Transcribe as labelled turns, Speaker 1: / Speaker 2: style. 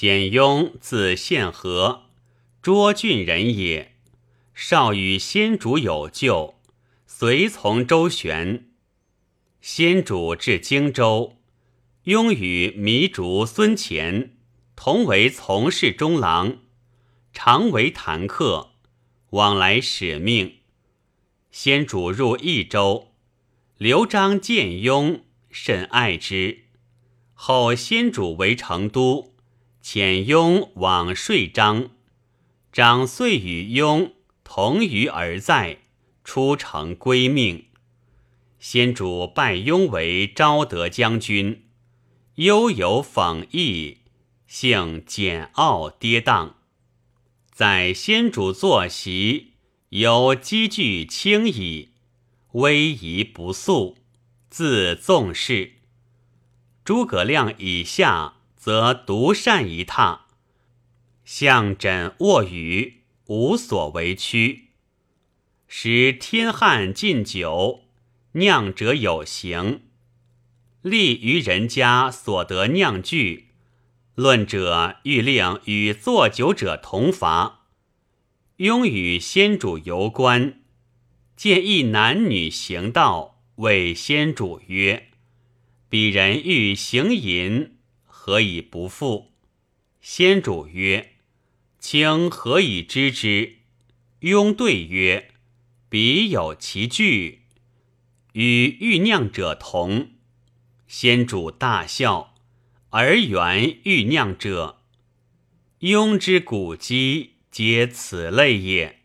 Speaker 1: 简雍字宪和，涿郡人也。少与先主有旧，随从周旋。先主至荆州，雍与糜竺、孙乾同为从事中郎，常为谈客，往来使命。先主入益州，刘璋见雍，甚爱之。后先主为成都，遣雍往说章，长遂与雍同于而在，出城归命。先主拜雍为昭德将军，悠游讽逸，性简傲跌宕。在先主坐席，有积聚轻矣，威仪不肃，自纵事。诸葛亮以下，则独善一榻，向枕卧语，无所为屈。使天汉禁酒，酿者有形。利于人家所得酿具，论者欲令与作酒者同罚。庸与先主游观，见一男女行道，谓先主曰。彼人欲行淫，何以不复？先主曰：“卿何以知之？”雍对曰：“彼有其具，与欲酿者同。”先主大笑，而原欲酿者。雍之古迹，皆此类也。